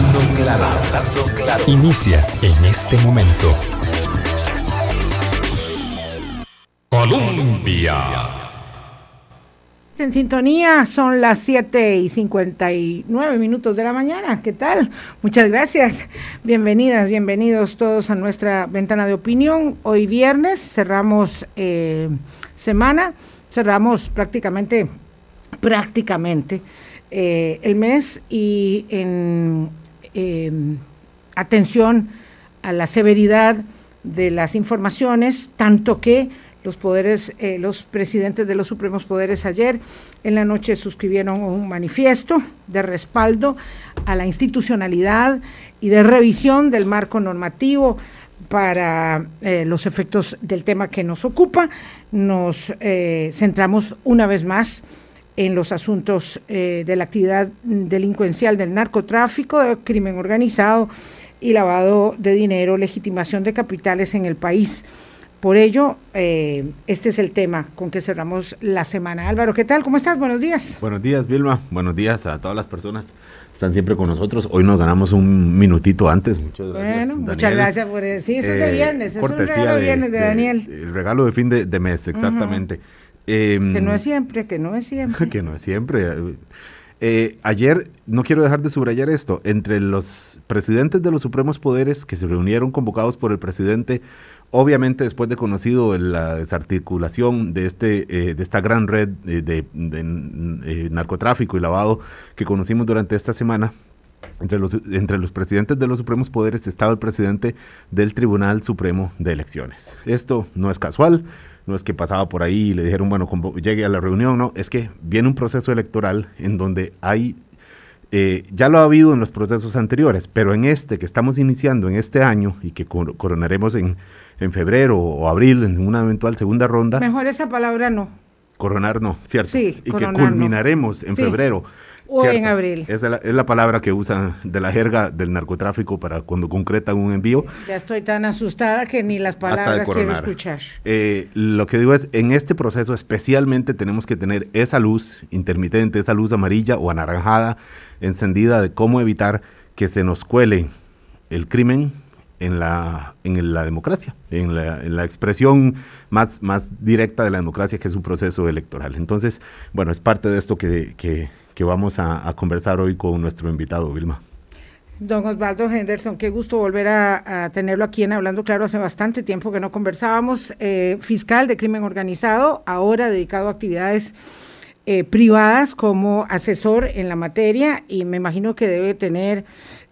Hablando. Inicia en este momento. Colombia. En sintonía son las 7 y 59 minutos de la mañana. ¿Qué tal? Muchas gracias. Bienvenidas, bienvenidos todos a nuestra ventana de opinión. Hoy viernes cerramos eh, semana, cerramos prácticamente, prácticamente eh, el mes y en em, atención a la severidad de las informaciones, tanto que los poderes, eh, los presidentes de los supremos poderes ayer en la noche suscribieron un manifiesto de respaldo a la institucionalidad y de revisión del marco normativo para eh, los efectos del tema que nos ocupa. Nos eh, centramos una vez más en los asuntos de la actividad delincuencial del narcotráfico, de crimen organizado y lavado de dinero, legitimación de capitales en el país. Por ello, eh, este es el tema con que cerramos la semana. Álvaro, ¿qué tal? ¿Cómo estás? Buenos días. Buenos días, Vilma. Buenos días a todas las personas que están siempre con nosotros. Hoy nos ganamos un minutito antes. Muchas gracias. Bueno, muchas gracias por eso. Sí, eso es de eh, viernes. es un regalo de viernes de, Daniel. el regalo de fin de, mes, exactamente. Em, que no es siempre, que no es siempre. que no es siempre. Eh, ayer, no quiero dejar de subrayar esto, entre los presidentes de los supremos poderes que se reunieron convocados por el presidente Obviamente, después de conocido la desarticulación de, este, eh, de esta gran red de, eh, narcotráfico y lavado que conocimos durante esta semana, entre los, entre los presidentes de los supremos poderes estaba el presidente del Tribunal Supremo de Elecciones. Esto no es casual, no es que pasaba por ahí y le dijeron, bueno, llegue a la reunión, no, es que viene un proceso electoral en donde hay eh, ya lo ha habido en los procesos anteriores, pero en este que estamos iniciando en este año y que coronaremos en, en febrero o abril en una eventual segunda ronda. Mejor esa palabra no. Coronar no, ¿cierto? Sí, y que culminaremos en febrero. O en abril. Es la, es la palabra que usan de la jerga del narcotráfico para cuando concretan un envío. Ya estoy tan asustada que ni las palabras quiero escuchar. Eh, lo que digo es, en este proceso especialmente tenemos que tener esa luz intermitente, esa luz amarilla o anaranjada encendida de cómo evitar que se nos cuele el crimen en la, en la democracia, en la, en la, expresión más, más directa de la democracia, que es un proceso electoral. Entonces, bueno, es parte de esto que, que, que vamos a, conversar hoy con nuestro invitado, Vilma. Don Osvaldo Henderson, qué gusto volver a, a, tenerlo aquí en Hablando Claro. Hace bastante tiempo que no conversábamos. Eh, fiscal de crimen organizado, ahora dedicado a actividades eh, privadas como asesor en la materia y me imagino que debe tener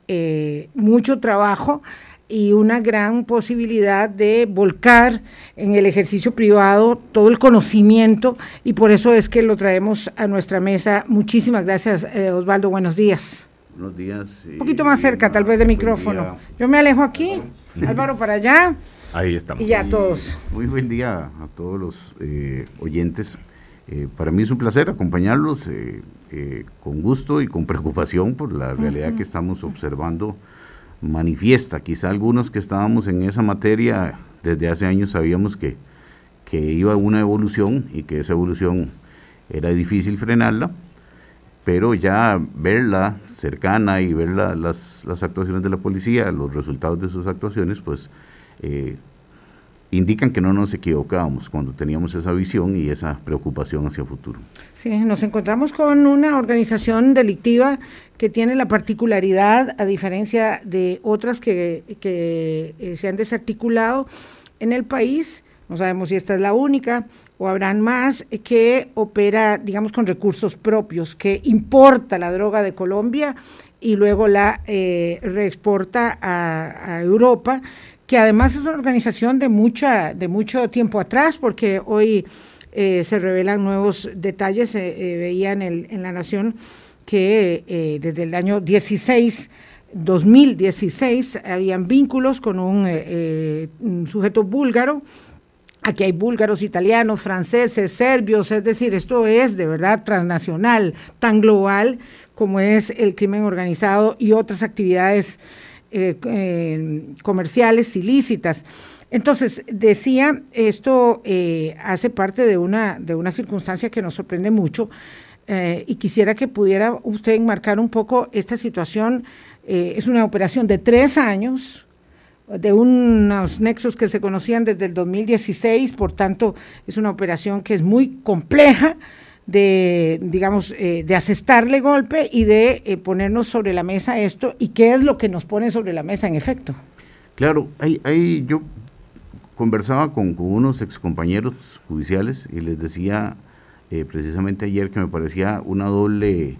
eh, mucho trabajo y una gran posibilidad de volcar en el ejercicio privado todo el conocimiento y por eso es que lo traemos a nuestra mesa. Muchísimas gracias, eh, Osvaldo. Buenos días. Buenos días. Un poquito más cerca, tal vez, de micrófono. Yo me alejo aquí, Álvaro para allá. Ahí estamos. Y ya todos. Muy buen día a todos los eh, oyentes. Eh, para mí es un placer acompañarlos con gusto y con preocupación por la realidad que estamos observando manifiesta. Quizá algunos que estábamos en esa materia desde hace años sabíamos que, que iba una evolución y que esa evolución era difícil frenarla, pero ya verla cercana y ver las, las, actuaciones de la policía, los resultados de sus actuaciones, pues eh, indican que no nos equivocábamos cuando teníamos esa visión y esa preocupación hacia el futuro. Sí, nos encontramos con una organización delictiva que tiene la particularidad, a diferencia de otras que, eh, se han desarticulado en el país, no sabemos si esta es la única o habrán más, que opera, digamos, con recursos propios, que importa la droga de Colombia y luego la eh, reexporta a Europa que además es una organización de, mucha, de mucho tiempo atrás, porque hoy eh, se revelan nuevos detalles. Eh, eh, veía en, La Nación que desde el año 16, 2016, habían vínculos con un sujeto búlgaro. Aquí hay búlgaros, italianos, franceses, serbios, es decir, esto es de verdad transnacional, tan global como es el crimen organizado y otras actividades eh, comerciales ilícitas. Entonces, decía, esto eh, hace parte de una, de una circunstancia que nos sorprende mucho eh, y quisiera que pudiera usted enmarcar un poco esta situación eh, es una operación de tres años, de unos nexos que se conocían desde el 2016, por tanto es una operación que es muy compleja de, digamos, eh, de asestarle golpe y de eh, ponernos sobre la mesa esto y qué es lo que nos pone sobre la mesa en efecto. Claro, hay, hay, yo conversaba con, con unos excompañeros judiciales y les decía eh, precisamente ayer que me parecía una doble,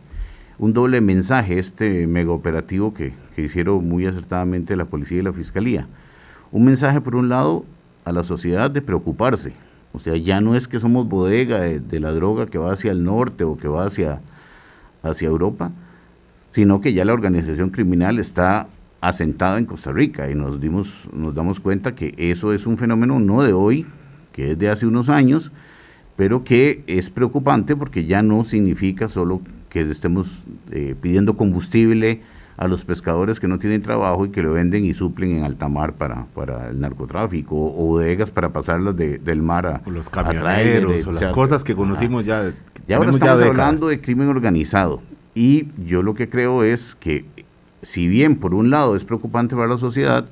un doble mensaje este mega operativo que, que hicieron muy acertadamente la policía y la fiscalía. Un mensaje, por un lado, a la sociedad de preocuparse. O sea, ya no es que somos bodega de, la droga que va hacia el norte o que va hacia, hacia Europa, sino que ya la organización criminal está asentada en Costa Rica y nos, dimos, nos damos cuenta que eso es un fenómeno no de hoy, que es de hace unos años, pero que es preocupante porque ya no significa solo que estemos eh, pidiendo combustible a los pescadores que no tienen trabajo y que lo venden y suplen en alta mar para, para el narcotráfico o, bodegas para pasarlas del mar a los camioneros o las cosas que conocimos ya. Ya ahora estamos hablando de crimen organizado y yo lo que creo es que si bien por un lado es preocupante para la sociedad,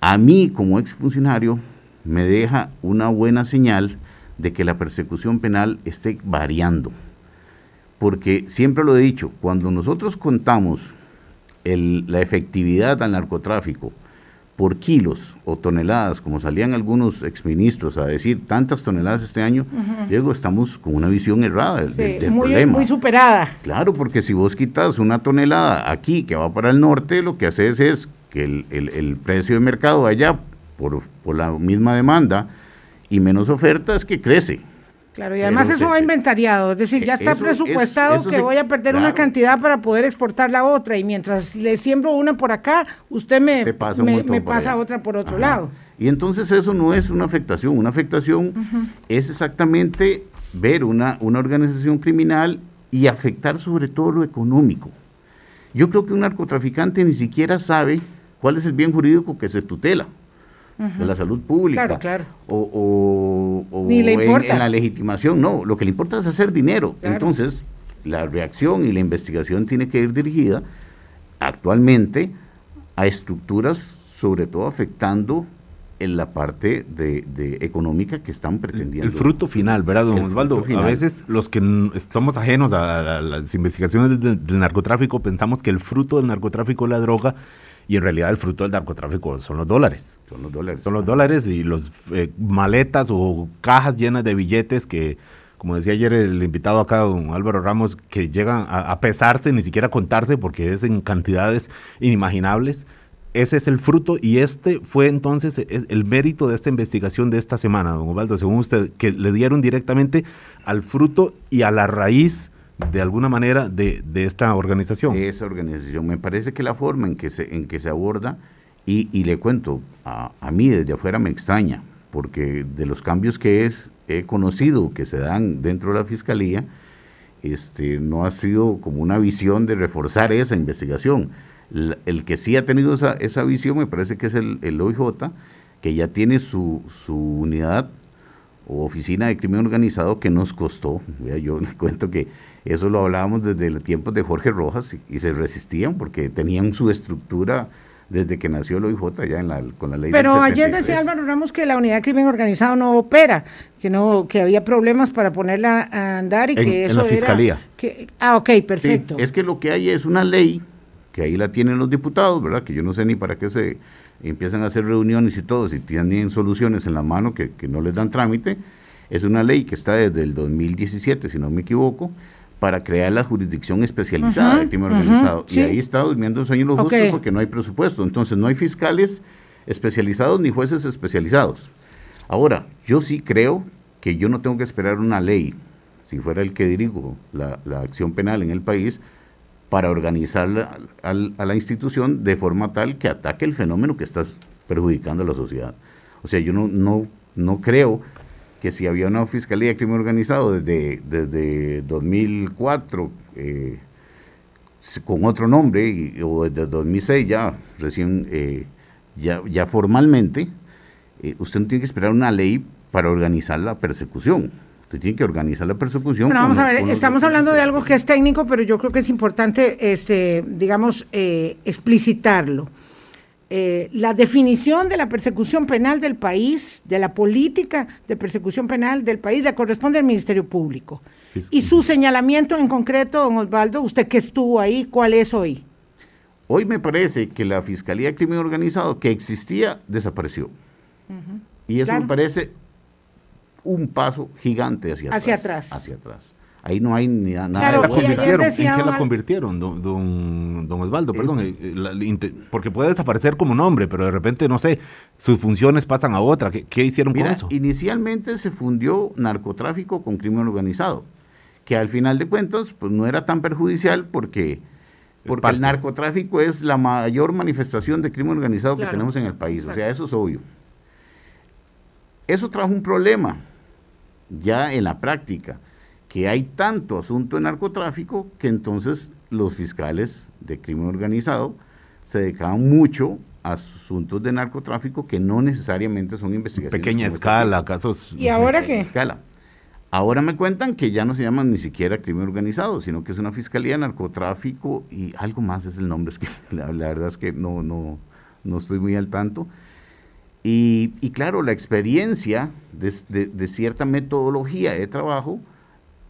a mí como exfuncionario me deja una buena señal de que la persecución penal esté variando. Porque siempre lo he dicho, cuando nosotros contamos la efectividad al narcotráfico por kilos o toneladas, como salían algunos exministros a decir tantas toneladas este año, luego estamos con una visión errada del, muy, problema. Muy superada. Claro, porque si vos quitas una tonelada aquí que va para el norte, lo que haces es que el, precio de mercado allá, por, por la misma demanda, y menos oferta es que crece. Claro, y además eso va inventariado, es decir, ya está presupuestado que voy a perder una cantidad para poder exportar la otra y mientras le siembro una por acá, usted me, pasa, otra por otro lado. Y entonces eso no es una afectación, una afectación es exactamente ver una, una organización criminal y afectar sobre todo lo económico. Yo creo que un narcotraficante ni siquiera sabe cuál es el bien jurídico que se tutela de la salud pública. Claro, claro. O, Ni le importa. En, la legitimación, no. Lo que le importa es hacer dinero. Entonces, la reacción y la investigación tiene que ir dirigida actualmente a estructuras, sobre todo afectando en la parte de, económica que están pretendiendo. El fruto final, ¿verdad, don Osvaldo? A veces los que estamos ajenos a, las investigaciones del narcotráfico pensamos que el fruto del narcotráfico es la droga y en realidad el fruto del narcotráfico son los dólares. Son los dólares. Son los dólares y los eh, maletas o cajas llenas de billetes que, como decía ayer el invitado acá, don Álvaro Ramos, que llegan a, pesarse, ni siquiera a contarse porque es en cantidades inimaginables. Ese es el fruto y este fue entonces el mérito de esta investigación de esta semana, don Osvaldo, según usted, que le dieron directamente al fruto y a la raíz de alguna manera de, esta organización. Esa organización. Me parece que la forma en que se, en que se aborda, y, le cuento, a, mí desde afuera me extraña, porque de los cambios que he conocido que se dan dentro de la Fiscalía, este, no ha sido como una visión de reforzar esa investigación. El, que sí ha tenido esa, esa, visión me parece que es el, el OIJ, que ya tiene su, su unidad o oficina de crimen organizado que nos costó. Yo le cuento que eso lo hablábamos desde los tiempos de Jorge Rojas y, se resistían porque tenían su estructura desde que nació el OIJ ya en la, con la ley Pero ayer decía Álvaro Ramos que la unidad de crimen organizado no opera, que no que había problemas para ponerla a andar y que eso en la fiscalía. que, ah, ok, perfecto. es que lo que hay es una ley que ahí la tienen los diputados, ¿verdad? Que yo no sé ni para qué se empiezan a hacer reuniones y todo, si tienen soluciones en la mano que, que no les dan trámite. Es una ley que está desde el 2017, si no me equivoco, para crear la jurisdicción especializada del crimen organizado. Y ahí está durmiendo un sueño los justos porque no hay presupuesto. Entonces no hay fiscales especializados ni jueces especializados. Ahora, yo sí creo que yo no tengo que esperar una ley, si fuera el que dirijo la, acción penal en el país, para organizar a, la institución de forma tal que ataque el fenómeno que está perjudicando a la sociedad. O sea, yo no, no, no creo que si había una fiscalía de crimen organizado desde, desde 2004 eh, con otro nombre o desde 2006 ya recién eh, ya, ya formalmente eh, usted no tiene que esperar una ley para organizar la persecución Usted tiene que organizar la persecución. Bueno, vamos con a ver, estamos hablando de algo que es técnico, pero yo creo que es importante, este, digamos, eh, explicitarlo. Eh, la definición de la persecución penal del país, de la política de persecución penal del país, le corresponde al Ministerio Público. Y su señalamiento en concreto, don Osvaldo, usted que estuvo ahí, ¿cuál es hoy? Hoy me parece que la Fiscalía de Crimen Organizado que existía desapareció. Y eso Claro. me parece un paso gigante hacia, Hacia atrás. atrás. Hacia atrás. Ahí no hay ni nada Claro, decía ¿En qué la convirtieron, don, don, don Osvaldo? Perdón, eh, eh, la- la inte- porque puede desaparecer como nombre, pero de repente, no sé, sus funciones pasan a otra. ¿Qué, qué hicieron con eso? inicialmente se fundió narcotráfico con crimen organizado, que al final de cuentas pues no era tan perjudicial porque, porque el narcotráfico es la mayor manifestación de crimen organizado Claro. que tenemos en el país, o sea, eso es obvio. Eso trajo un problema ya en la práctica, que hay tanto asunto de narcotráfico que entonces los fiscales de crimen organizado se dedicaban mucho a asuntos de narcotráfico que no necesariamente son investigaciones. Pequeña este escala, tipo. casos. ¿Y ahora qué? escala. Ahora me cuentan que ya no se llaman ni siquiera crimen organizado, sino que es una fiscalía de narcotráfico y algo más es el nombre, es que la, la verdad es que no, no, no estoy muy al tanto. Y, y claro, la experiencia de, de- de cierta metodología de trabajo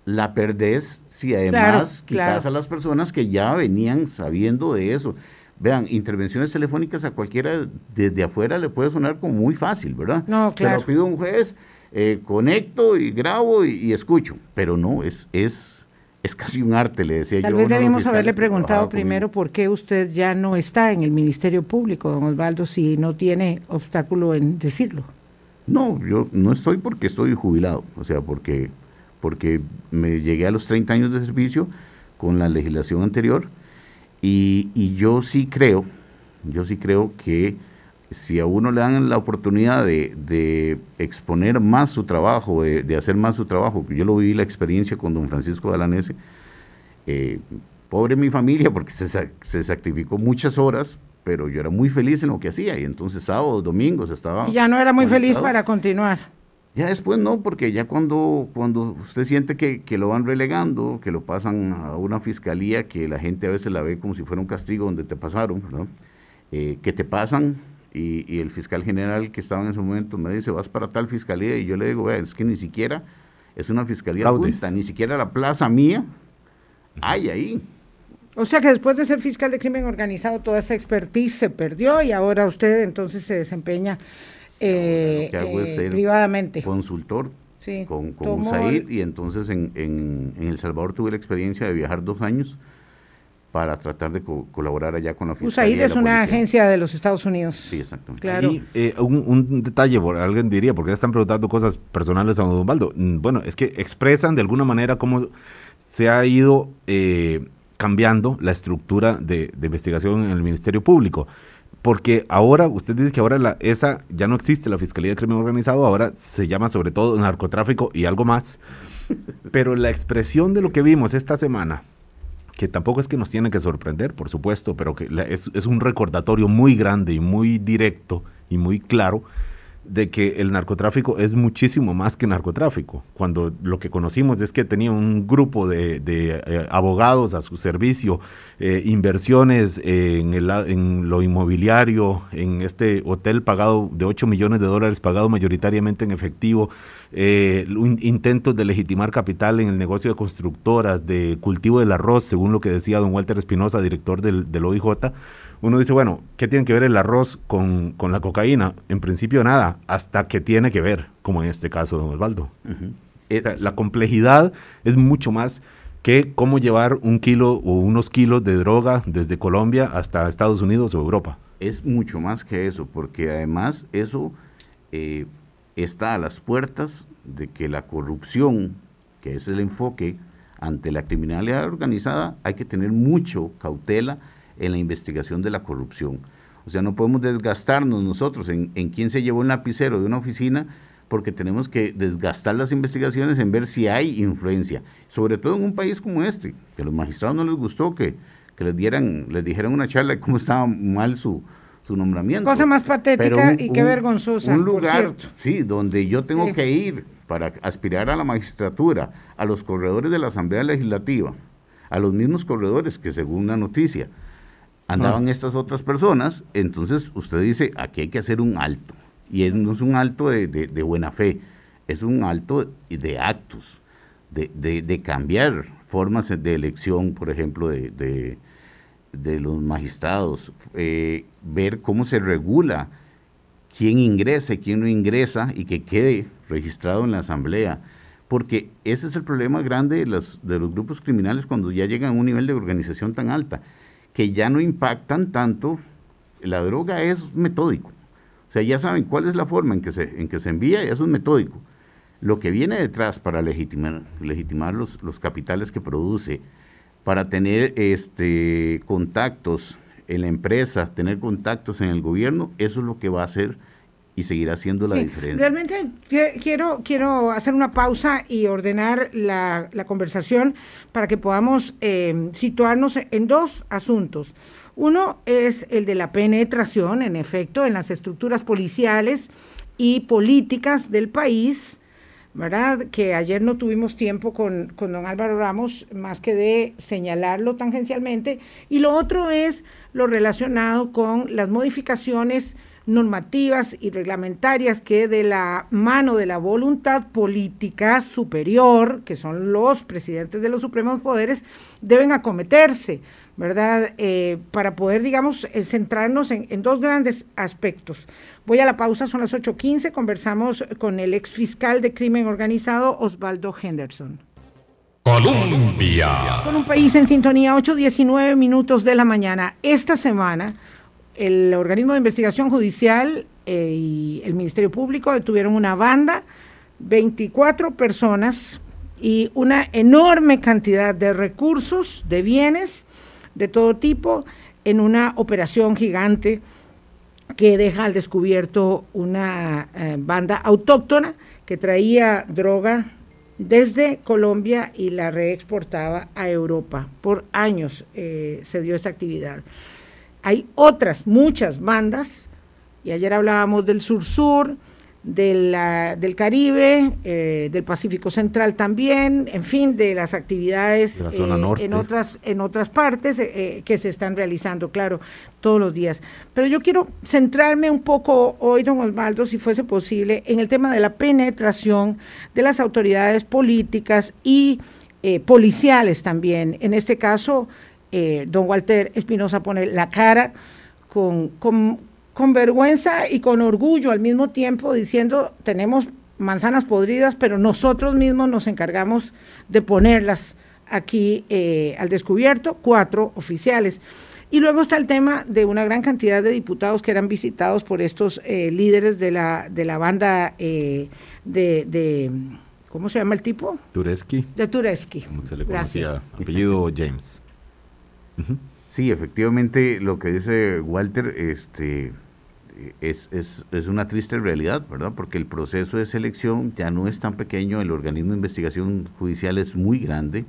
la perdés si además Claro, quitas claro. a las personas que ya venían sabiendo de eso. Vean, intervenciones telefónicas a cualquiera desde afuera le puede sonar como muy fácil, ¿verdad? No, claro. Se lo pido a un juez, eh, conecto y grabo y, y escucho. Pero no, es, es, es casi un arte, le decía Tal yo. a vez debimos haberle preguntado primero por qué usted ya no está en el Ministerio Público, don Osvaldo, si no tiene obstáculo en decirlo. No, yo no estoy porque estoy jubilado, o sea, porque, porque me llegué a los 30 años de servicio con la legislación anterior y, y yo sí creo, yo sí creo que si a uno le dan la oportunidad de, de exponer más su trabajo, de, de hacer más su trabajo, yo lo viví la experiencia con don Francisco Dalanese, eh, pobre mi familia porque se, se sacrificó muchas horas, pero yo era muy feliz en lo que hacía y entonces sábados, domingos estaba... Y ya no era muy feliz para continuar. Ya después no, porque ya cuando, cuando usted siente que, que lo van relegando, que lo pasan a una fiscalía, que la gente a veces la ve como si fuera un castigo donde te pasaron, ¿verdad? Eh, que te pasan y, y el fiscal general que estaba en ese momento me dice, vas para tal fiscalía y yo le digo, es que ni siquiera es una fiscalía adjunta, ni siquiera la plaza mía hay ahí. O sea que después de ser fiscal de crimen organizado, toda esa expertise se perdió y ahora usted entonces se desempeña eh, Lo que hago es eh, ser privadamente. consultor Sí, con, con USAID y entonces en, en, en El Salvador tuve la experiencia de viajar dos años para tratar de co- colaborar allá con la Fiscalía. USAID es la una policía. agencia de los Estados Unidos. Sí, exactamente. Claro. Y, eh, un, un detalle, por- alguien diría, porque ya están preguntando cosas personales a don Osvaldo. Mm, Bueno, es que expresan de alguna manera cómo se ha ido eh, cambiando la estructura de, de investigación en el Ministerio Público. Porque ahora, usted dice que ahora la, esa ya no existe, la Fiscalía de Crimen Organizado, ahora se llama sobre todo narcotráfico y algo más. Pero la expresión de lo que vimos esta semana, que tampoco es que nos tiene que sorprender, por supuesto, pero que la- es, es un recordatorio muy grande y muy directo y muy claro de que el narcotráfico es muchísimo más que narcotráfico. Cuando lo que conocimos es que tenía un grupo de, eh, abogados a su servicio, eh, inversiones en, en lo inmobiliario, en este hotel pagado de 8 millones de dólares, pagado mayoritariamente en efectivo, eh, intentos de legitimar capital en el negocio de constructoras, de cultivo del arroz, según lo que decía don Walter Espinosa, director del, del OIJ, uno dice, bueno, ¿qué tiene que ver el arroz con, con la cocaína? En principio nada, hasta que tiene que ver, como en este caso, don Osvaldo. La complejidad es mucho más que cómo llevar un kilo o unos kilos de droga desde Colombia hasta Estados Unidos o Europa. es mucho más que eso, porque además eso eh, está a las puertas de que la corrupción, que es el enfoque ante la criminalidad organizada, hay que tener mucho cautela en la investigación de la corrupción. O sea, no podemos desgastarnos nosotros en, en quién se llevó un lapicero de una oficina porque tenemos que desgastar las investigaciones en ver si hay influencia, sobre todo en un país como este, que a los magistrados no les gustó que, que les dieran, les dijeran una charla de cómo estaba mal su, su nombramiento. Cosa más patética y qué vergonzosa, Un lugar, sí, donde yo tengo Sí. que ir para aspirar a la magistratura, a los corredores de la Asamblea Legislativa, a los mismos corredores que según la noticia andaban estas otras personas, entonces usted dice, aquí hay que hacer un alto. Y no es un alto de, buena fe, es un alto de actos, de, cambiar formas de elección, por ejemplo, de, los magistrados, eh, ver cómo se regula quién ingresa quién no ingresa y que quede registrado en la asamblea. Porque ese es el problema grande de los, de los grupos criminales cuando ya llegan a un nivel de organización tan alta, que ya no impactan tanto. La droga es metódico. O sea, ya saben cuál es la forma en que se, en que se envía y eso es metódico. Lo que viene detrás para legitimar, legitimar los, los capitales que produce, para tener este, contactos en la empresa, tener contactos en el gobierno, eso es lo que va a hacer y seguirá siendo la diferencia. Realmente quiero, quiero hacer una pausa y ordenar la, conversación para que podamos eh, situarnos en dos asuntos. Uno es el de la penetración, en efecto, en las estructuras policiales y políticas del país, ¿verdad? Que ayer no tuvimos tiempo con, con don Álvaro Ramos más que de señalarlo tangencialmente. Y lo otro es lo relacionado con las modificaciones normativas y reglamentarias que de la mano de la voluntad política superior, que son los presidentes de los supremos poderes, deben acometerse, ¿verdad? Eh, para poder, digamos, eh, centrarnos en, dos grandes aspectos. Voy a la pausa, son las 8.15, conversamos con el ex fiscal de crimen organizado, Osvaldo Henderson. Colombia. Con un país en sintonía, 8.19 minutos de la mañana. Esta semana el organismo de investigación judicial eh, y el Ministerio Público detuvieron una banda, 24 personas y una enorme cantidad de recursos, de bienes de todo tipo, en una operación gigante que deja al descubierto una eh, banda autóctona que traía droga desde Colombia y la reexportaba a Europa. Por años eh, se dio esta actividad. Hay otras, muchas bandas, y ayer hablábamos del sur-sur, del, del Caribe, eh, del Pacífico Central también, en fin, de las actividades eh, en, otras, en otras partes eh, que se están realizando, claro, todos los días. Pero yo quiero centrarme un poco hoy, don Osvaldo, si fuese posible, en el tema de la penetración de las autoridades políticas y policiales también. En este caso, eh, don Walter Espinosa pone la cara con, con, vergüenza y con orgullo al mismo tiempo diciendo tenemos manzanas podridas, pero nosotros mismos nos encargamos de ponerlas aquí eh, al descubierto, cuatro oficiales. Y luego está el tema de una gran cantidad de diputados que eran visitados por estos eh, líderes de la, de la banda de, de, ¿cómo se llama el tipo? Tureski. De Tureski. Como se le conocía, apellido James. Sí, efectivamente, lo que dice Walter este, es, es, es, una triste realidad, ¿verdad? Porque el proceso de selección ya no es tan pequeño, el organismo de investigación judicial es muy grande.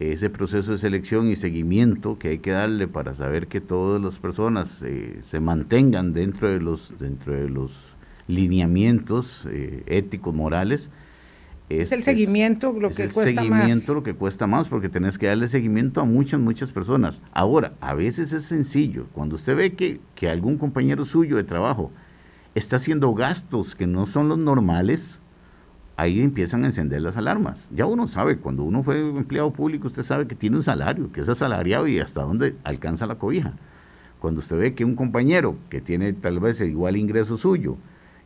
Ese proceso de selección y seguimiento que hay que darle para saber que todas las personas eh, se mantengan dentro de los, dentro de los lineamientos eh, éticos, morales, es, el seguimiento lo que cuesta más. seguimiento lo que cuesta más, porque tenés que darle seguimiento a muchas, muchas personas. Ahora, a veces es sencillo. Cuando usted ve que, que algún compañero suyo de trabajo está haciendo gastos que no son los normales, ahí empiezan a encender las alarmas. Ya uno sabe, cuando uno fue empleado público, usted sabe que tiene un salario, que es asalariado y hasta dónde alcanza la cobija. Cuando usted ve que un compañero que tiene tal vez el igual ingreso suyo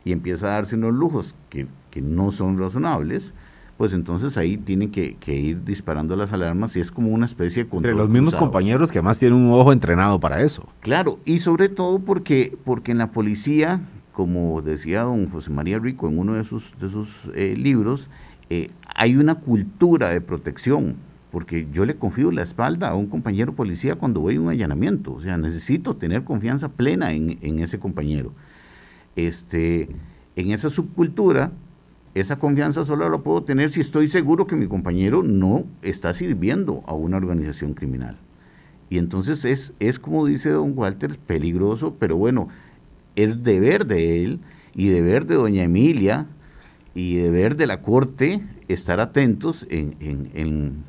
y empieza a darse unos lujos que que no son razonables, pues entonces ahí tienen que, ir disparando las alarmas y es como una especie de control. Entre los mismos compañeros que además tienen un ojo entrenado para eso. Claro, y sobre todo porque, porque en la policía, como decía don José María Rico en uno de sus, de sus eh, libros, eh, hay una cultura de protección, porque yo le confío la espalda a un compañero policía cuando voy a un allanamiento, o sea, necesito tener confianza plena en, en ese compañero. Este, en esa subcultura, esa confianza solo la puedo tener si estoy seguro que mi compañero no está sirviendo a una organización criminal. Y entonces es, es como dice don Walter, peligroso, pero bueno, es deber de él y deber de doña Emilia y deber de la Corte estar atentos en, en, en,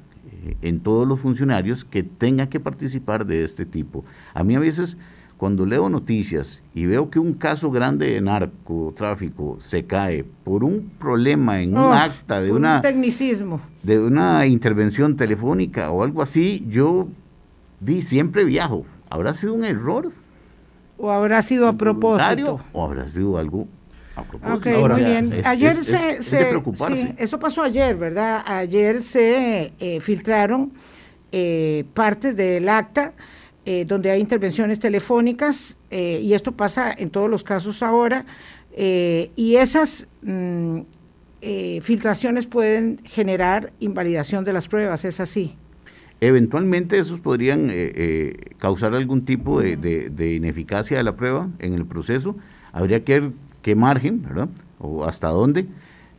en todos los funcionarios que tengan que participar de este tipo. A mí a veces cuando leo noticias y veo que un caso grande de narcotráfico se cae por un problema en un acta de un una tecnicismo. de una intervención telefónica o algo así, yo di siempre viajo. ¿Habrá sido un error? ¿O habrá sido a propósito? ¿O habrá sido algo a propósito? Ok, Ahora, muy bien. es- ayer es- se, es- se- sí, eso pasó ayer, ¿verdad? Ayer se eh, filtraron eh, partes del acta eh, donde hay intervenciones telefónicas eh, y esto pasa en todos los casos ahora eh, y esas mm, filtraciones pueden generar invalidación de las pruebas, es así. Eventualmente esos podrían causar algún tipo de ineficacia de la prueba en el proceso. Habría que ver qué margen, ¿verdad? O hasta dónde.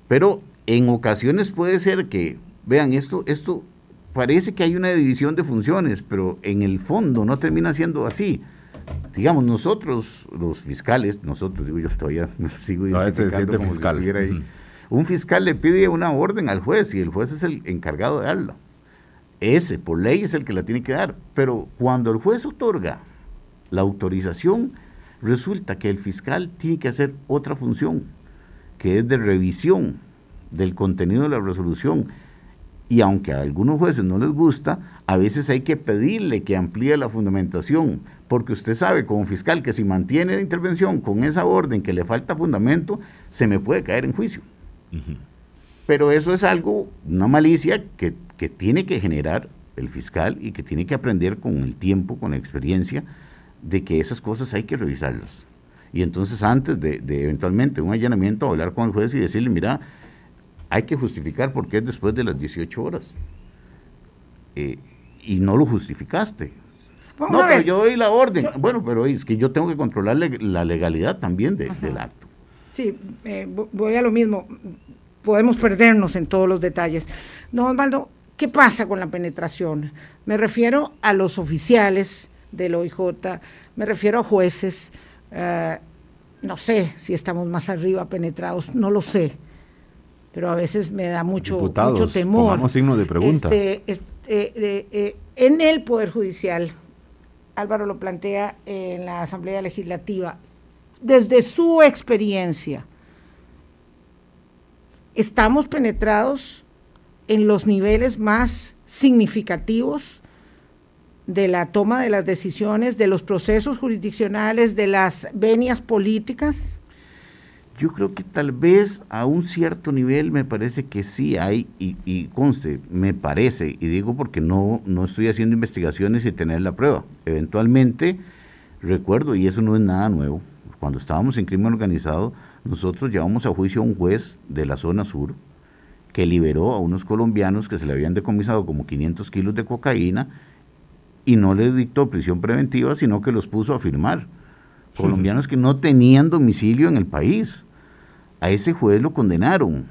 Pero en ocasiones puede ser que, vean, esto, esto parece que hay una división de funciones, pero en el fondo no termina siendo así. Digamos, nosotros, los fiscales, nosotros, digo yo todavía me sigo identificando siente como si fiscal. estuviera ahí. Ujú. Un fiscal le pide una orden al juez y el juez es el encargado de darla. Ese, por ley, es el que la tiene que dar. Pero cuando el juez otorga la autorización, resulta que el fiscal tiene que hacer otra función, que es de revisión del contenido de la resolución. Y aunque a algunos jueces no les gusta, a veces hay que pedirle que amplíe la fundamentación, porque usted sabe como fiscal que si mantiene la intervención con esa orden que le falta fundamento, se me puede caer en juicio. Pero eso es algo, una malicia que, que tiene que generar el fiscal y que tiene que aprender con el tiempo, con la experiencia, de que esas cosas hay que revisarlas. Y entonces antes de, de eventualmente un allanamiento, hablar con el juez y decirle, mira, hay que justificar por qué es después de las 18 horas. Eh, y no lo justificaste. Vamos no, pero yo doy la orden. Bueno, pero es que yo tengo que controlar la legalidad también de- del acto. Sí, eh, vo- voy a lo mismo. Podemos perdernos en todos los detalles. No, Osvaldo, ¿qué pasa con la penetración? Me refiero a los oficiales del OIJ, me refiero a jueces. eh, no sé si estamos más arriba penetrados, no lo sé. Pero a veces me da mucho, Diputados, mucho temor. pongamos signo de pregunta. Este, es- eh, eh, eh, en el Poder Judicial, Álvaro lo plantea en la Asamblea Legislativa, desde su experiencia, estamos penetrados en los niveles más significativos de la toma de las decisiones, de los procesos jurisdiccionales, de las venias políticas. Yo creo que tal vez a un cierto nivel me parece que sí hay, y, conste, me parece, y digo porque no, no estoy haciendo investigaciones y tener la prueba. Eventualmente, recuerdo, y eso no es nada nuevo, cuando estábamos en crimen organizado, nosotros llevamos a juicio a un juez de la zona sur que liberó a unos colombianos que se le habían decomisado como 500 kilos de cocaína y no les dictó prisión preventiva, sino que los puso a firmar colombianos que no tenían domicilio en el país. A ese juez lo condenaron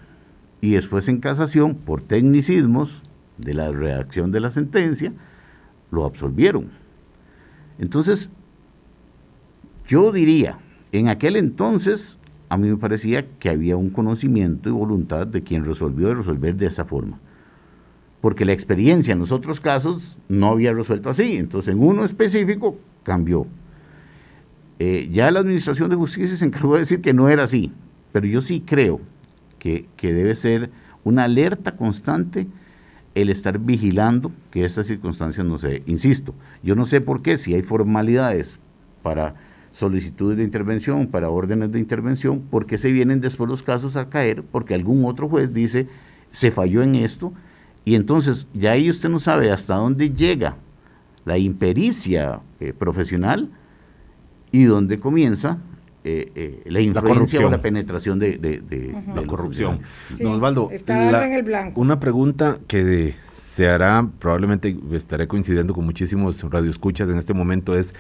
y después en casación, por tecnicismos de la redacción de la sentencia, lo absolvieron. Entonces, yo diría, en aquel entonces a mí me parecía que había un conocimiento y voluntad de quien resolvió de resolver de esa forma. Porque la experiencia en los otros casos no había resuelto así. Entonces, en uno específico cambió. Eh, ya la Administración de Justicia se encargó de decir que no era así, pero yo sí creo que, que debe ser una alerta constante el estar vigilando que estas circunstancias no se. Insisto, yo no sé por qué, si hay formalidades para solicitudes de intervención, para órdenes de intervención, ¿por qué se vienen después los casos a caer? Porque algún otro juez dice, se falló en esto, y entonces ya ahí usted no sabe hasta dónde llega la impericia eh, profesional y dónde comienza eh, eh, la influencia o la penetración de, de- de- de la corrupción. Sí, Don Osvaldo, está la- en el blanco. una pregunta que se hará, probablemente estaré coincidiendo con muchísimos radioescuchas en este momento, es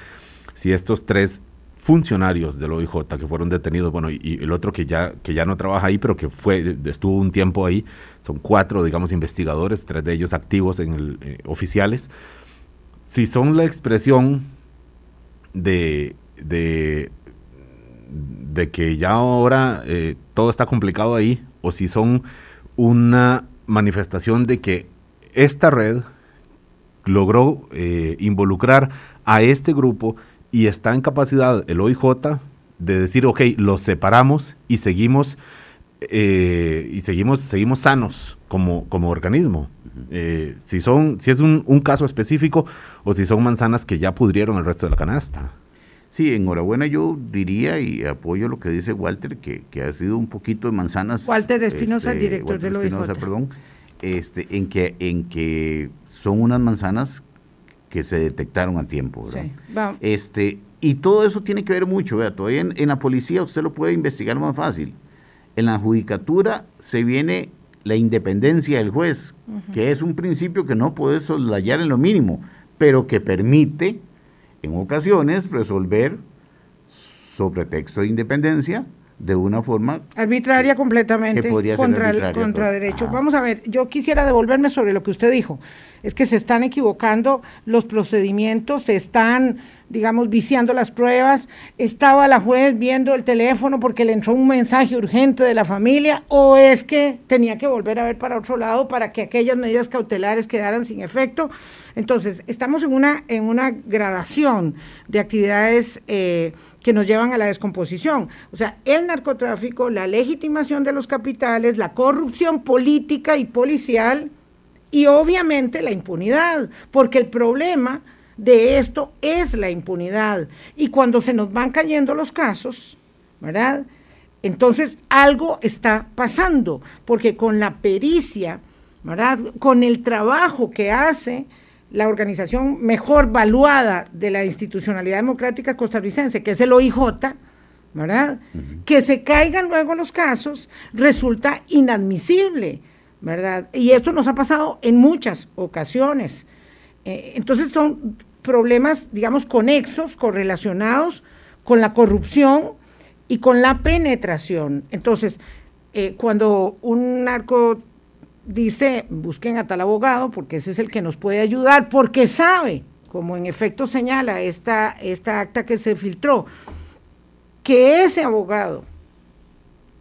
si estos tres funcionarios del OIJ que fueron detenidos, bueno, y, y el otro que ya, que ya no trabaja ahí, pero que fue, estuvo un tiempo ahí, son cuatro, digamos, investigadores, tres de ellos activos en el, eh, oficiales, si son la expresión de, de, de que ya ahora eh, todo está complicado ahí o si son una manifestación de que esta red logró eh, involucrar a este grupo y está en capacidad el OIJ de decir, ok, los separamos y seguimos, eh, y seguimos, seguimos sanos como, como organismo. Eh, si, son, si es un, un, caso específico o si son manzanas que ya pudrieron el resto de la canasta. Sí, enhorabuena yo diría y apoyo lo que dice Walter, que, que ha sido un poquito de manzanas. Walter Espinosa, este, director Walter del OIJ. Espinosa, perdón, este, en, que, en que son unas manzanas que se detectaron a tiempo. ¿verdad? Sí. Este, y todo eso tiene que ver mucho, vea, todavía en, en, la policía usted lo puede investigar más fácil. En la judicatura se viene la independencia del juez, uh -huh. que es un principio que no puede soslayar en lo mínimo, pero que permite en ocasiones resolver sobre texto de independencia de una forma arbitraria completamente contra, arbitraria, el, contra derecho. Ajá. Vamos a ver, yo quisiera devolverme sobre lo que usted dijo. Es que se están equivocando los procedimientos, se están, digamos, viciando las pruebas. Estaba la juez viendo el teléfono porque le entró un mensaje urgente de la familia o es que tenía que volver a ver para otro lado para que aquellas medidas cautelares quedaran sin efecto. Entonces, estamos en una, en una gradación de actividades eh, que nos llevan a la descomposición. O sea, el narcotráfico, la legitimación de los capitales, la corrupción política y policial y obviamente la impunidad, porque el problema de esto es la impunidad. Y cuando se nos van cayendo los casos, ¿verdad? Entonces algo está pasando, porque con la pericia, ¿verdad? Con el trabajo que hace la organización mejor valuada de la institucionalidad democrática costarricense, que es el OIJ, ¿verdad? Uh -huh. Que se caigan luego los casos resulta inadmisible, ¿verdad? Y esto nos ha pasado en muchas ocasiones. Eh, entonces son problemas, digamos, conexos, correlacionados con la corrupción y con la penetración. Entonces, eh, cuando un narco dice, busquen a tal abogado porque ese es el que nos puede ayudar, porque sabe, como en efecto señala esta, esta acta que se filtró, que ese abogado,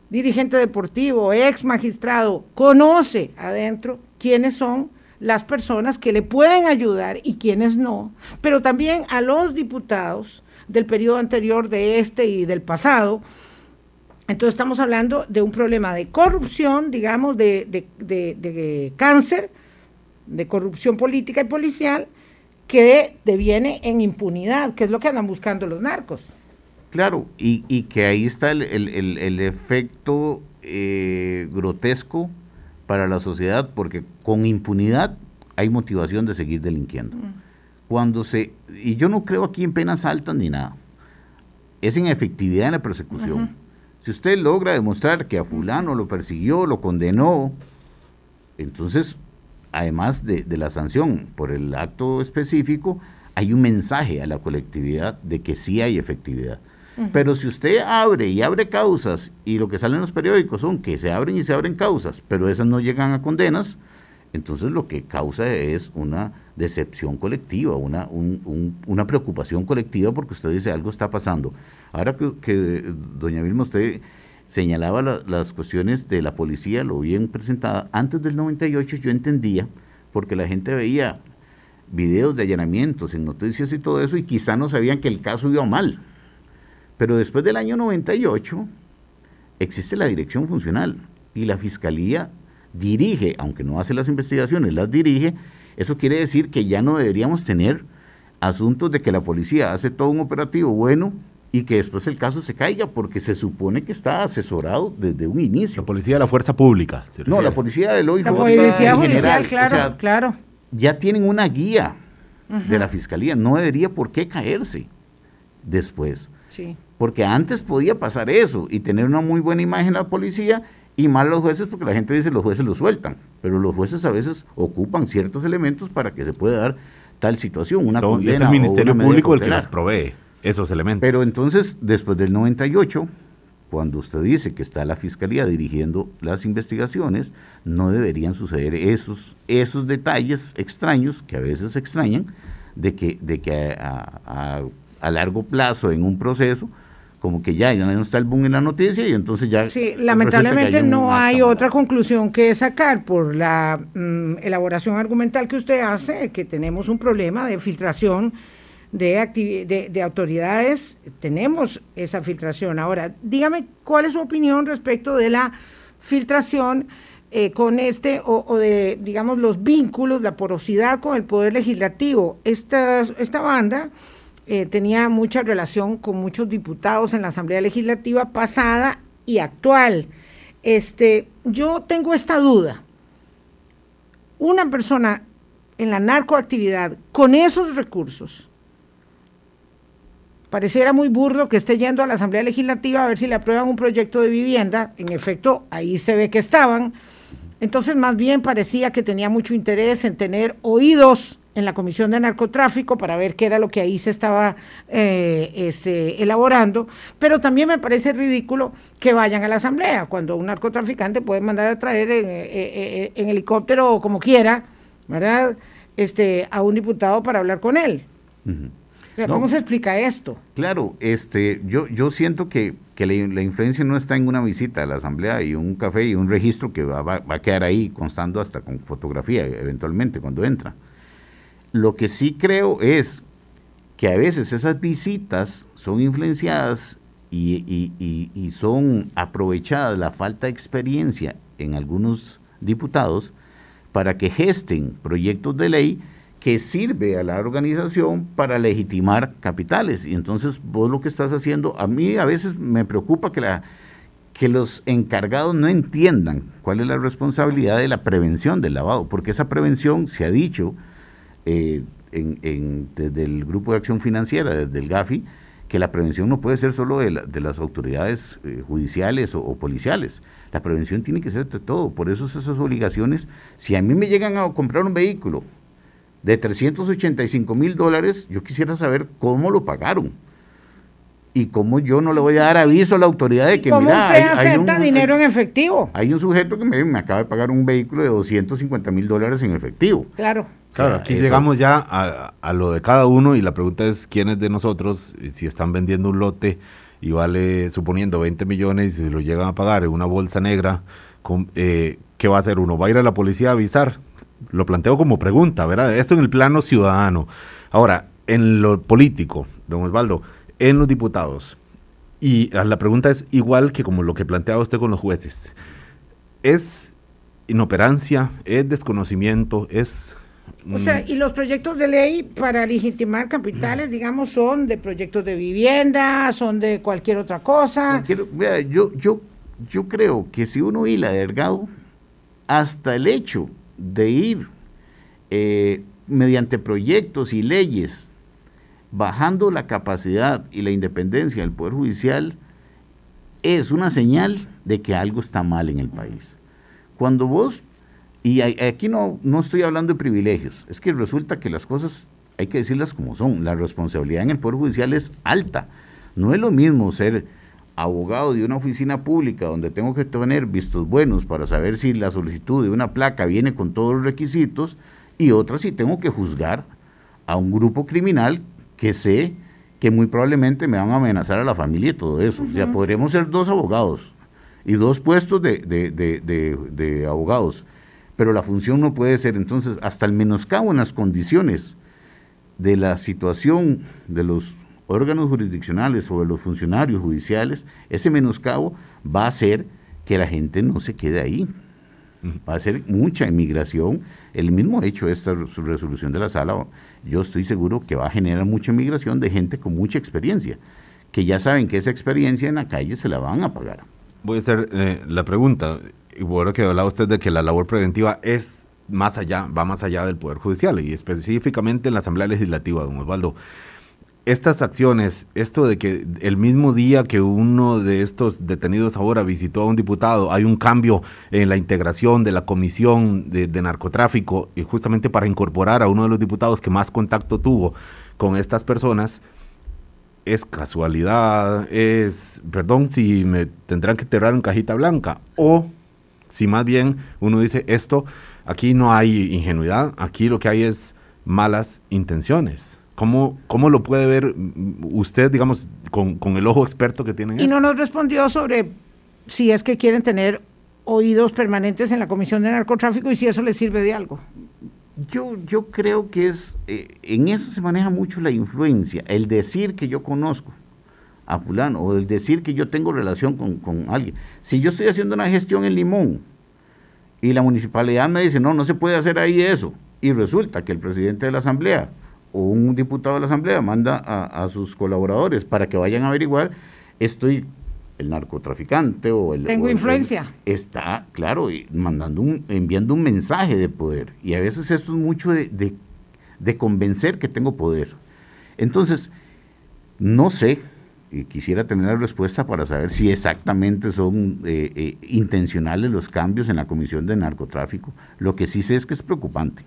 dirigente deportivo, ex magistrado, conoce adentro quiénes son las personas que le pueden ayudar y quiénes no, pero también a los diputados del periodo anterior de este y del pasado, entonces estamos hablando de un problema de corrupción, digamos, de, de, de, de, cáncer, de corrupción política y policial, que deviene en impunidad, que es lo que andan buscando los narcos. Claro, y, y que ahí está el, el, el, el efecto eh, grotesco para la sociedad, porque con impunidad hay motivación de seguir delinquiendo. Mm. Cuando se, y yo no creo aquí en penas altas ni nada, es en efectividad en la persecución. Uh -huh. Si usted logra demostrar que a fulano lo persiguió, lo condenó, entonces, además de, de, la sanción por el acto específico, hay un mensaje a la colectividad de que sí hay efectividad. Pero si usted abre y abre causas y lo que sale en los periódicos son que se abren y se abren causas, pero esas no llegan a condenas, entonces lo que causa es una decepción colectiva, una, un, un, una preocupación colectiva porque usted dice algo está pasando. Ahora que, doña Vilma, usted señalaba la, las cuestiones de la policía, lo bien presentada, antes del 98 yo entendía, porque la gente veía videos de allanamientos en noticias y todo eso y quizá no sabían que el caso iba mal. Pero después del año 98 existe la dirección funcional y la fiscalía dirige, aunque no hace las investigaciones, las dirige, eso quiere decir que ya no deberíamos tener asuntos de que la policía hace todo un operativo bueno y que después el caso se caiga porque se supone que está asesorado desde un inicio. La policía de la fuerza pública. No, la policía del OIJ. La policía judicial, claro, o sea, claro. Ya tienen una guía uh -huh. de la fiscalía, no debería por qué caerse después. Sí. Porque antes podía pasar eso y tener una muy buena imagen la policía y mal los jueces porque la gente dice los jueces lo sueltan, pero los jueces a veces ocupan ciertos elementos para que se pueda dar tal situación, una so, condena es el Ministerio Público el que los provee esos elementos. Pero entonces, después del 98, cuando usted dice que está la Fiscalía dirigiendo las investigaciones, no deberían suceder esos, esos detalles extraños, que a veces extrañan, de que, de que a, a, a largo plazo en un proceso, como que ya, ya no está el boom en la noticia y entonces ya... Sí, lamentablemente no hay otra conclusión que sacar por la mm, elaboración argumental que usted hace, que tenemos un problema de filtración de, de, autoridades, tenemos esa filtración. Ahora, dígame cuál es su opinión respecto de la filtración eh, con este, o, de, digamos, los vínculos, la porosidad con el Poder Legislativo. Esta, esta banda eh, tenía mucha relación con muchos diputados en la Asamblea Legislativa pasada y actual. Este, yo tengo esta duda. Una persona en la narcoactividad con esos recursos, pareciera muy burdo que esté yendo a la Asamblea Legislativa a ver si le aprueban un proyecto de vivienda. En efecto, ahí se ve que estaban. Entonces, más bien parecía que tenía mucho interés en tener oídos en la Comisión de Narcotráfico para ver qué era lo que ahí se estaba eh, este, elaborando, pero también me parece ridículo que vayan a la Asamblea, cuando un narcotraficante puede mandar a traer en, eh, eh, helicóptero o como quiera, ¿verdad? Este, a un diputado para hablar con él. ¿Cómo se explica esto? Claro, este, yo, yo siento que, la, influencia no está en una visita a la asamblea y un café y un registro que va, va, a quedar ahí constando hasta con fotografía eventualmente cuando entra. Lo que sí creo es que a veces esas visitas son influenciadas y, son aprovechadas la falta de experiencia en algunos diputados para que gesten proyectos de ley que sirve a la organización para legitimar capitales. Y entonces vos lo que estás haciendo, a mí a veces me preocupa que, la, que los encargados no entiendan cuál es la responsabilidad de la prevención del lavado, porque esa prevención se ha dicho eh, en, desde el Grupo de Acción Financiera, desde el GAFI, que la prevención no puede ser solo de, las autoridades eh, judiciales o, policiales. La prevención tiene que ser de todo. Por eso esas obligaciones, si a mí me llegan a comprar un vehículo de 385 mil dólares, yo quisiera saber cómo lo pagaron y cómo yo no le voy a dar aviso a la autoridad de que ¿Cómo usted acepta dinero en efectivo? Hay un sujeto que me, me, acaba de pagar un vehículo de 250 mil dólares en efectivo. Claro. Claro, aquí llegamos ya a, lo de cada uno y la pregunta es quiénes de nosotros, si están vendiendo un lote y vale, suponiendo 20 millones y se lo llegan a pagar en una bolsa negra, eh, ¿qué va a hacer uno? ¿Va a ir a la policía a avisar? Lo planteo como pregunta, ¿verdad? Esto en el plano ciudadano. Ahora, en lo político, don Osvaldo, en los diputados, y la pregunta es igual que como lo que planteaba usted con los jueces, ¿es inoperancia, es desconocimiento, es o sea, mm. y los proyectos de ley para legitimar capitales, digamos, son de proyectos de vivienda, son de cualquier otra cosa. yo, yo, yo creo que si uno hila delgado, hasta el hecho de ir eh, mediante proyectos y leyes bajando la capacidad y la independencia del Poder Judicial, es una señal de que algo está mal en el país. Cuando vos y aquí no, no estoy hablando de privilegios, es que resulta que las cosas hay que decirlas como son. La responsabilidad en el Poder Judicial es alta. No es lo mismo ser abogado de una oficina pública donde tengo que tener vistos buenos para saber si la solicitud de una placa viene con todos los requisitos y otra si tengo que juzgar a un grupo criminal que sé que muy probablemente me van a amenazar a la familia y todo eso. O sea, podríamos ser dos abogados y dos puestos de, de, de, de abogados pero la función no puede ser entonces hasta el menoscabo en las condiciones de la situación de los órganos jurisdiccionales o de los funcionarios judiciales, ese menoscabo va a hacer que la gente no se quede ahí. Va a ser mucha inmigración. El mismo hecho de esta resolución de la sala, yo estoy seguro que va a generar mucha inmigración de gente con mucha experiencia, que ya saben que esa experiencia en la calle se la van a pagar. Voy a hacer eh, la pregunta y bueno que hablaba usted de que la labor preventiva es más allá, va más allá del Poder Judicial y específicamente en la Asamblea Legislativa, don Osvaldo. Estas acciones, esto de que el mismo día que uno de estos detenidos ahora visitó a un diputado, hay un cambio en la integración de la comisión de, narcotráfico y justamente para incorporar a uno de los diputados que más contacto tuvo con estas personas, es casualidad, es, perdón si me tendrán que enterrar en cajita blanca, o si más bien uno dice esto, aquí no hay ingenuidad, aquí lo que hay es malas intenciones. ¿Cómo, ¿Cómo lo puede ver usted, digamos, con, con el ojo experto que tiene? Y no nos respondió sobre si es que quieren tener oídos permanentes en la Comisión de Narcotráfico y si eso les sirve de algo. Yo, yo creo que es, eh, en eso se maneja mucho la influencia, el decir que yo conozco a fulano o el decir que yo tengo relación con, con alguien. Si yo estoy haciendo una gestión en Limón y la municipalidad me dice, no, no se puede hacer ahí eso, y resulta que el presidente de la asamblea o un diputado de la asamblea manda a, a sus colaboradores para que vayan a averiguar, estoy el narcotraficante o el... Tengo influencia. está, claro, mandando un, enviando un mensaje de poder. Y a veces esto es mucho de, de, convencer que tengo poder. Entonces, no sé, y quisiera tener la respuesta para saber si exactamente son eh, eh, intencionales los cambios en la Comisión de Narcotráfico. Lo que sí sé es que es preocupante.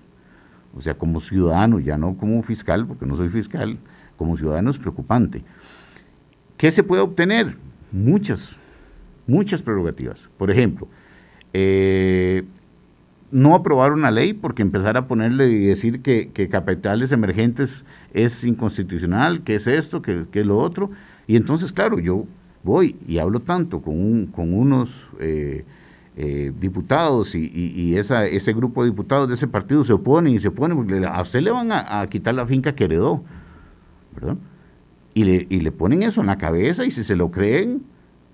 O sea, como ciudadano, ya no como fiscal, porque no soy fiscal, como ciudadano es preocupante. ¿Qué se puede obtener? muchas, muchas prerrogativas. Por ejemplo, eh, no aprobar una ley porque empezar a ponerle y decir que, capitales emergentes es inconstitucional, que es esto, que, es lo otro. Y entonces, claro, yo voy y hablo tanto con, con unos eh, eh, diputados y, ese grupo de diputados de ese partido se oponen y se oponen porque a usted le van a, a quitar la finca que heredó, ¿verdad? y le, y le ponen eso en la cabeza y si se lo creen,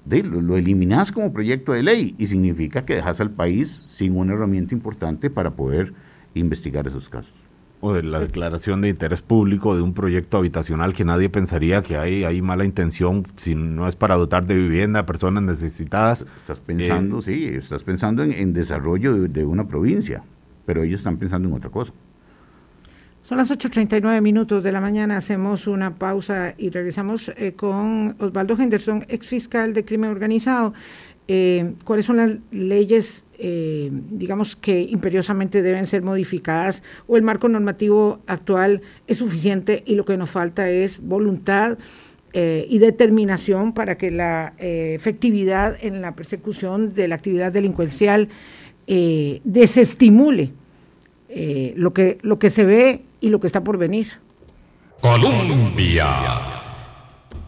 lo, lo, eliminas como proyecto de ley y significa que dejas al país sin una herramienta importante para poder investigar esos casos. O de la declaración de interés público de un proyecto habitacional que nadie pensaría que hay, hay mala intención si no es para dotar de vivienda a personas necesitadas. Estás pensando, eh, sí, estás pensando en, desarrollo de una provincia, pero ellos están pensando en otra cosa. Son las 8.39 minutos de la mañana, hacemos una pausa y regresamos eh, con Osvaldo Henderson, ex fiscal de crimen organizado. Eh, ¿Cuáles son las leyes, eh, digamos, que imperiosamente deben ser modificadas o el marco normativo actual es suficiente y lo que nos falta es voluntad? y determinación para que la efectividad en la persecución de la actividad delincuencial desestimule lo, que, lo que se ve y lo que está por venir. Colombia.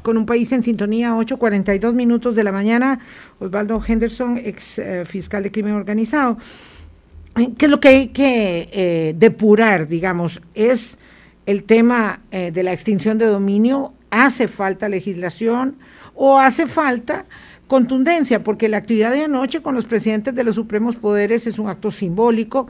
Con un país en sintonía, 8.42 minutos de la mañana, Osvaldo Henderson, ex eh, fiscal de crimen organizado. ¿Qué es lo que hay que eh, depurar, digamos? ¿Es el tema eh, de la extinción de dominio? ¿Hace falta legislación o hace falta contundencia? Porque la actividad de anoche con los presidentes de los supremos poderes es un acto simbólico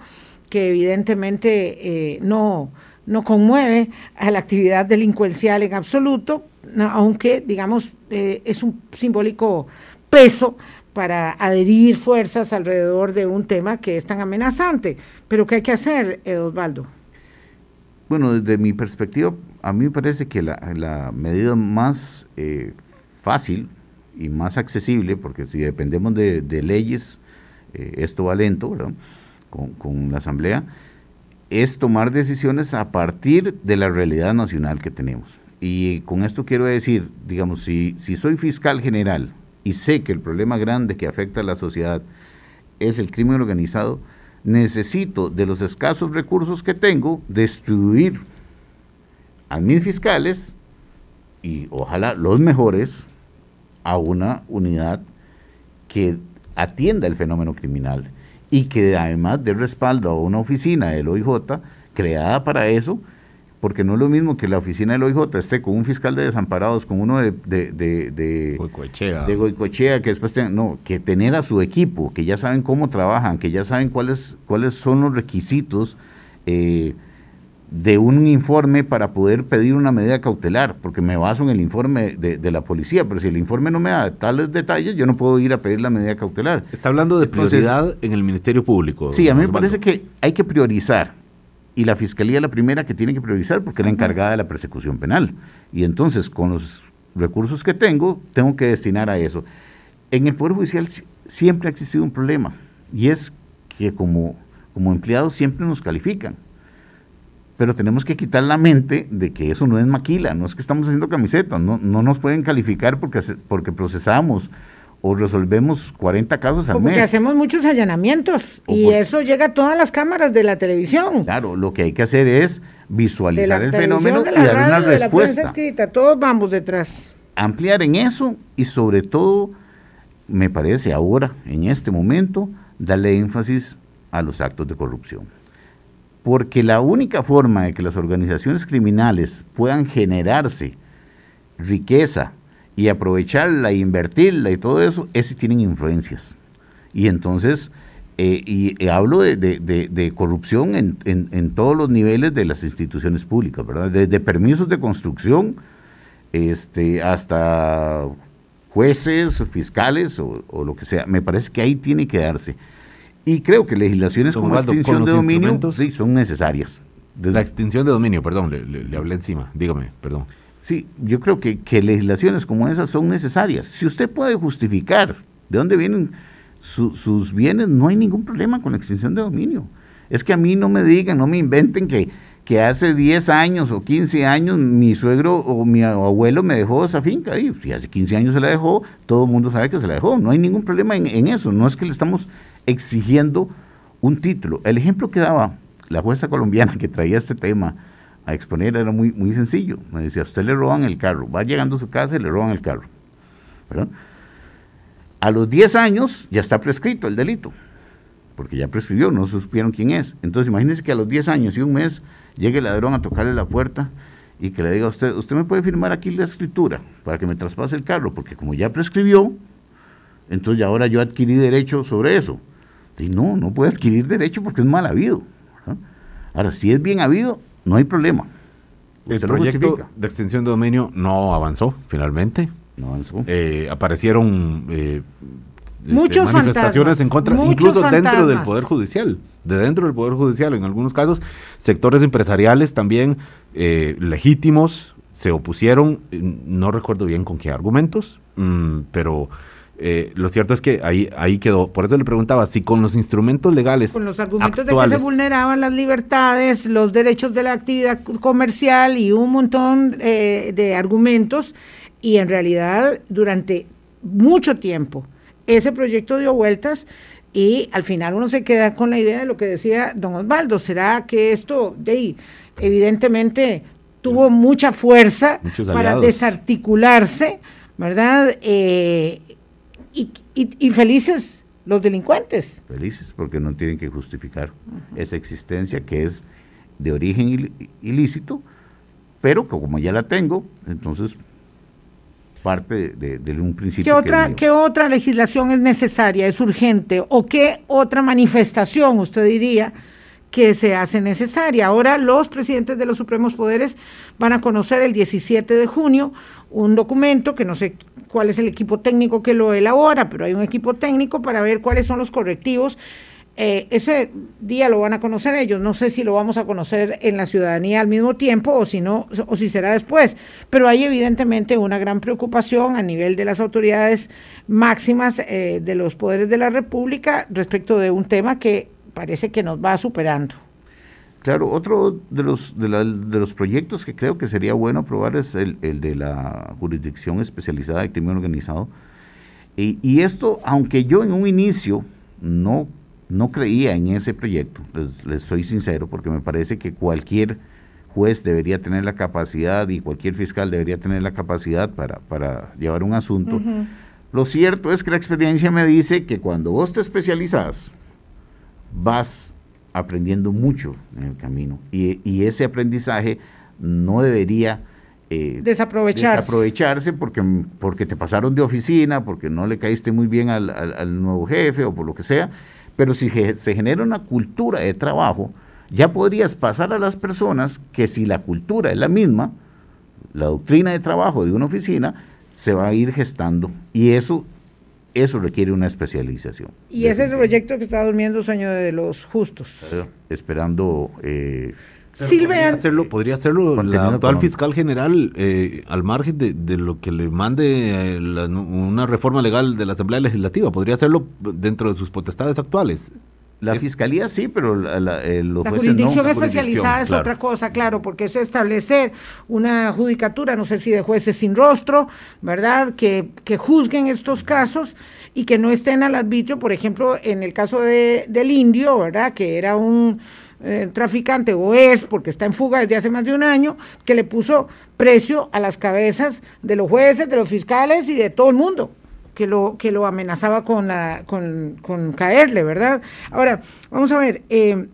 que evidentemente no no conmueve a la actividad delincuencial en absoluto, aunque, digamos, eh, es un simbólico peso para adherir fuerzas alrededor de un tema que es tan amenazante. Pero ¿qué hay que hacer, Osvaldo? Bueno, desde mi perspectiva, a mí me parece que la, medida más eh, fácil y más accesible, porque si dependemos de, leyes, eh, esto va lento, ¿verdad? Con, con la Asamblea, es tomar decisiones a partir de la realidad nacional que tenemos. Y con esto quiero decir, digamos, si, si soy fiscal general y sé que el problema grande que afecta a la sociedad es el crimen organizado, necesito de los escasos recursos que tengo distribuir a mis fiscales y ojalá los mejores a una unidad que atienda el fenómeno criminal y que además de respaldo a una oficina del OIJ creada para eso, porque no es lo mismo que la oficina del OIJ esté con un fiscal de desamparados, con uno de, de, de, de, Goicoechea. que después tenga, no, que tener a su equipo, que ya saben cómo trabajan, que ya saben cuáles, cuáles son los requisitos eh, de un informe para poder pedir una medida cautelar, porque me baso en el informe de, la policía, pero si el informe no me da tales detalles, yo no puedo ir a pedir la medida cautelar. Está hablando de prioridad en el Ministerio Público. Sí, a mí me parece que hay que priorizar, y la Fiscalía es la primera que tiene que priorizar porque es la encargada de la persecución penal. Y entonces, con los recursos que tengo, tengo que destinar a eso. En el Poder Judicial siempre ha existido un problema, y es que como, como empleados siempre nos califican pero tenemos que quitar la mente de que eso no es maquila, no es que estamos haciendo camisetas, no, no nos pueden calificar porque, porque procesamos o resolvemos 40 casos al mes. Porque hacemos muchos allanamientos y eso llega a todas las cámaras de la televisión. Claro, lo que hay que hacer es visualizar el fenómeno y dar una radio, de la prensa respuesta. escrita, todos vamos detrás. Ampliar en eso y sobre todo, me parece ahora, en este momento, darle énfasis a los actos de corrupción. Porque la única forma de que las organizaciones criminales puedan generarse riqueza y aprovecharla, e invertirla y todo eso, es si tienen influencias. Y entonces, eh, y, hablo de, de- corrupción en, en- en todos los niveles de las instituciones públicas, ¿verdad? Desde permisos de construcción este, hasta jueces, fiscales o, o lo que sea. Me parece que ahí tiene que darse. Y creo que legislaciones como con extinción de dominio sí, son necesarias. Desde- La extinción de dominio, perdón, le, le- le hablé encima. Dígame, perdón. Sí, yo creo que, que legislaciones como esas son necesarias. Si usted puede justificar de dónde vienen su- sus bienes, no hay ningún problema con la extinción de dominio. Es que a mí no me digan, no me inventen que, que hace 10 años o 15 años mi suegro o mi abuelo me dejó esa finca. Y si hace 15 años se la dejó, todo el mundo sabe que se la dejó. No hay ningún problema en, en eso. No es que le estamos exigiendo un título. El ejemplo que daba la jueza colombiana que traía este tema a exponer era muy, muy sencillo. Me decía, a usted le roban el carro, va llegando a su casa y le roban el carro. A los 10 años ya está prescrito el delito, porque ya prescribió, no supieron quién es. Entonces imagínense que a los 10 años y un mes llegue el ladrón a tocarle la puerta y que le diga a usted, usted me puede firmar aquí la escritura para que me traspase el carro, porque como ya prescribió, entonces ahora yo adquirí derecho sobre eso. Y no, no puede adquirir derecho porque es mal habido. ¿verdad? Ahora, si es bien habido, no hay problema. El proyecto de extinción de dominio no avanzó finalmente. No avanzó. Eh, aparecieron eh, este, manifestaciones fantasmas, en contra, muchos incluso dentro del. Poder Judicial, de dentro del Poder Judicial, en algunos casos, sectores empresariales también eh, legítimos se opusieron, eh, no recuerdo bien con qué argumentos, mm, pero eh, lo cierto es que ahí, ahí quedó. Por eso le preguntaba si con los instrumentos legales Con los argumentos de que se vulneraban las libertades, los derechos de la actividad comercial y un montón eh, de argumentos. Y en realidad, durante mucho tiempo, ese proyecto dio vueltas y al final uno se queda con la idea de lo que decía don Osvaldo. ¿Será que esto, de ahí, evidentemente, tuvo mucha fuerza para desarticularse, ¿verdad? Eh, y, y- y felices los delincuentes. Felices porque no tienen que justificar esa existencia que es de origen il- ilícito, pero que como ya la tengo, entonces parte de, de- de un principio. ¿Qué que otra, mío. ¿Qué otra legislación es necesaria, es urgente? ¿O qué otra manifestación usted diría que se hace necesaria? Ahora los presidentes de los supremos poderes van a conocer el 17 de junio un documento que no sé cuál es el equipo técnico que lo elabora, pero hay un equipo técnico para ver cuáles son los correctivos. Eh, ese día lo van a conocer ellos. No sé si lo vamos a conocer en la ciudadanía al mismo tiempo o si no, o si será después. Pero hay evidentemente una gran preocupación a nivel de las autoridades máximas eh, de los poderes de la República respecto de un tema que parece que nos va superando. Claro, otro de los, de, la- de los proyectos que creo que sería bueno aprobar es el, el de la Jurisdicción Especializada de Crimen Organizado. Y, y esto, aunque yo en un inicio no, no creía en ese proyecto, les, les soy sincero, porque me parece que cualquier juez debería tener la capacidad y cualquier fiscal debería tener la capacidad para, para llevar un asunto. Lo cierto es que la experiencia me dice que cuando vos te especializas, vas aprendiendo mucho en el camino. Y, y ese aprendizaje no debería eh, Desaprovecharse. desaprovecharse porque, porque te pasaron de oficina, porque no le caíste muy bien al, al- al nuevo jefe o por lo que sea, pero si se genera una cultura de trabajo, ya podrías pasar a las personas que si la cultura es la misma, la doctrina de trabajo de una oficina se va a ir gestando. Y eso, eso requiere una especialización. Y ese es el proyecto que está durmiendo sueño de los justos. esperando eh, Podría hacerlo, podría hacerlo la actual fiscal general eh, al margen de, de lo que le mande eh, la- una reforma legal de la Asamblea Legislativa. Podría hacerlo dentro de sus potestades actuales. La Es- fiscalía sí, pero la, la- eh, los La jueces jurisdicción no. especializada es claro. otra cosa, claro, porque es establecer una judicatura, no sé si de jueces sin rostro, ¿verdad? Que, que juzguen estos casos y que no estén al arbitrio, por ejemplo, en el caso de, del indio, ¿verdad? Que era un eh, traficante, o es, porque está en fuga desde hace más de un año, que le puso precio a las cabezas de los jueces, de los fiscales y de todo el mundo que lo, que lo amenazaba con, la, con, con caerle, ¿verdad? Ahora, vamos a ver, eh,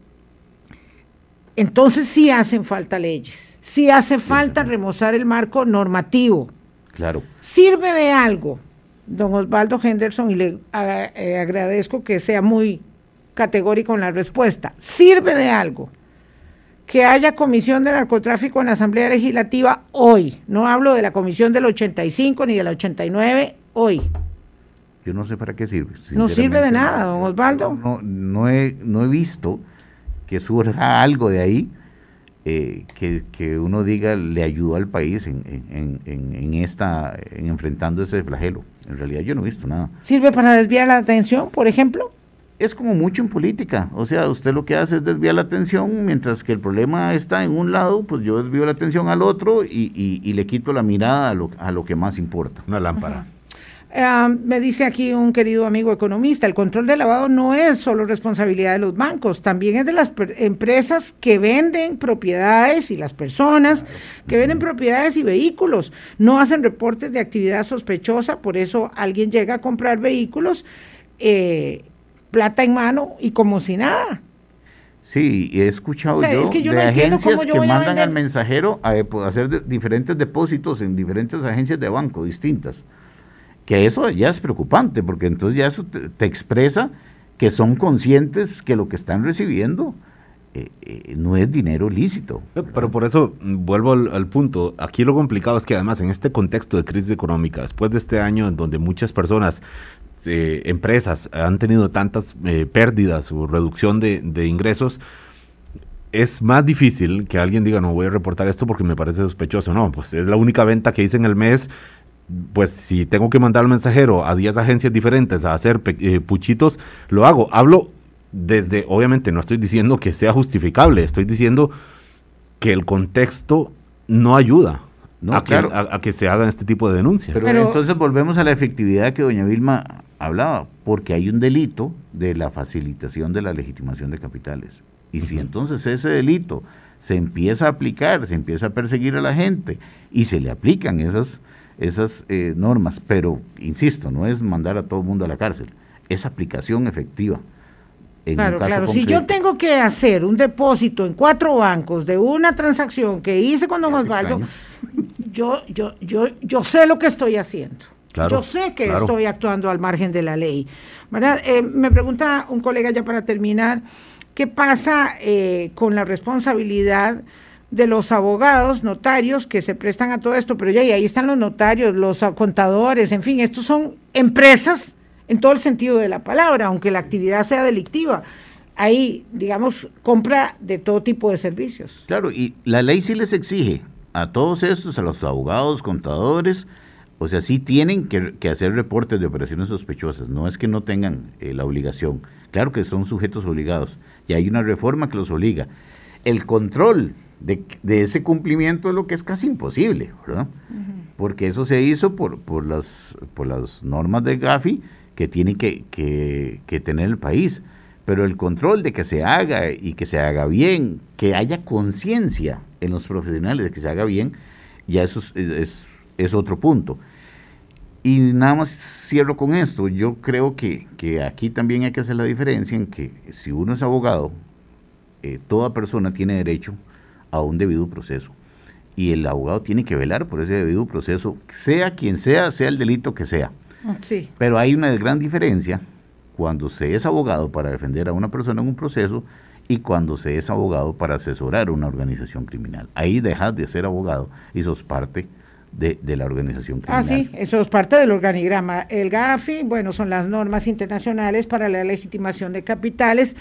entonces sí hacen falta leyes, sí hace falta remozar el marco normativo. Claro. ¿Sirve de algo, don Osvaldo Henderson, y le eh, agradezco que sea muy categórico en la respuesta, ¿sirve de algo que haya comisión de narcotráfico en la Asamblea Legislativa hoy? No hablo de la comisión del 85 ni del 89, hoy. Yo no sé para qué sirve. No sirve de nada, don Osvaldo. No, no, he, no he visto que surja algo de ahí eh, que, uno diga le ayudó al país en, en, en, esta, en enfrentando ese flagelo. En realidad yo no he visto nada. ¿Sirve para desviar la atención, por ejemplo? Es como mucho en política, o sea, usted lo que hace es desviar la atención, mientras que el problema está en un lado, pues yo desvío la atención al otro y, y, le quito la mirada a lo, a lo que más importa. Una lámpara. Ah, me dice aquí un querido amigo economista, el control de lavado no es solo responsabilidad de los bancos, también es de las empresas que venden propiedades y las personas que venden propiedades y vehículos. No hacen reportes de actividad sospechosa, por eso alguien llega a comprar vehículos, eh, plata en mano y como si nada. Sí, he escuchado yo, de agencias que mandan al mensajero a, hacer diferentes depósitos en diferentes agencias de banco distintas que eso ya es preocupante, porque entonces ya eso te, expresa que son conscientes que lo que están recibiendo eh, eh, no es dinero lícito. Pero por eso mm, vuelvo al, punto, aquí lo complicado es que además en este contexto de crisis económica, después de este año en donde muchas personas, eh, empresas han tenido tantas pérdidas o reducción de, de ingresos, es más difícil que alguien diga, no voy a reportar esto porque me parece sospechoso. No, pues es la única venta que hice en el mes, pues si tengo que mandar al mensajero a 10 agencias diferentes a hacer eh, puchitos, lo hago. Hablo desde, obviamente no estoy diciendo que sea justificable, estoy diciendo que el contexto no ayuda a, que, se hagan este tipo de denuncias. Pero, entonces volvemos a la efectividad que doña Vilma hablaba, porque hay un delito de la facilitación de la legitimación de capitales. Y si entonces ese delito se empieza a aplicar, se empieza a perseguir a la gente y se le aplican esas esas eh, normas, pero insisto, no es mandar a todo el mundo a la cárcel, es aplicación efectiva. claro, claro. Si yo tengo que hacer un depósito en cuatro bancos de una transacción que hice con don Osvaldo, yo, yo, yo, yo sé lo que estoy haciendo. yo sé que estoy actuando al margen de la ley. Eh, me pregunta un colega ya para terminar, ¿qué pasa eh, con la responsabilidad? De los abogados, notarios que se prestan a todo esto, pero ya y ahí están los notarios, los contadores, en fin, estos son empresas en todo el sentido de la palabra, aunque la actividad sea delictiva. Ahí, digamos, compra de todo tipo de servicios. Claro, y la ley sí les exige a todos estos, a los abogados, contadores, o sea, sí tienen que, hacer reportes de operaciones sospechosas, no es que no tengan eh, la obligación. Claro que son sujetos obligados y hay una reforma que los obliga. El control de, ese cumplimiento es lo que es casi imposible, ¿verdad? Porque eso se hizo por, por, las, por las normas de Gafi que tiene que, que, tener el país. Pero el control de que se haga y que se haga bien, que haya conciencia en los profesionales de que se haga bien, ya eso es, es, otro punto. Y nada más cierro con esto. Yo creo que, que, aquí también hay que hacer la diferencia en que si uno es abogado, eh, toda persona tiene derecho a un debido proceso. Y el abogado tiene que velar por ese debido proceso, sea quien sea, sea el delito que sea. Sí. Pero hay una gran diferencia cuando se es abogado para defender a una persona en un proceso y cuando se es abogado para asesorar a una organización criminal. Ahí dejas de ser abogado y sos parte de, la organización criminal. Ah, sí, eso es parte del organigrama. El GAFI, bueno, son las normas internacionales para la legitimación de capitales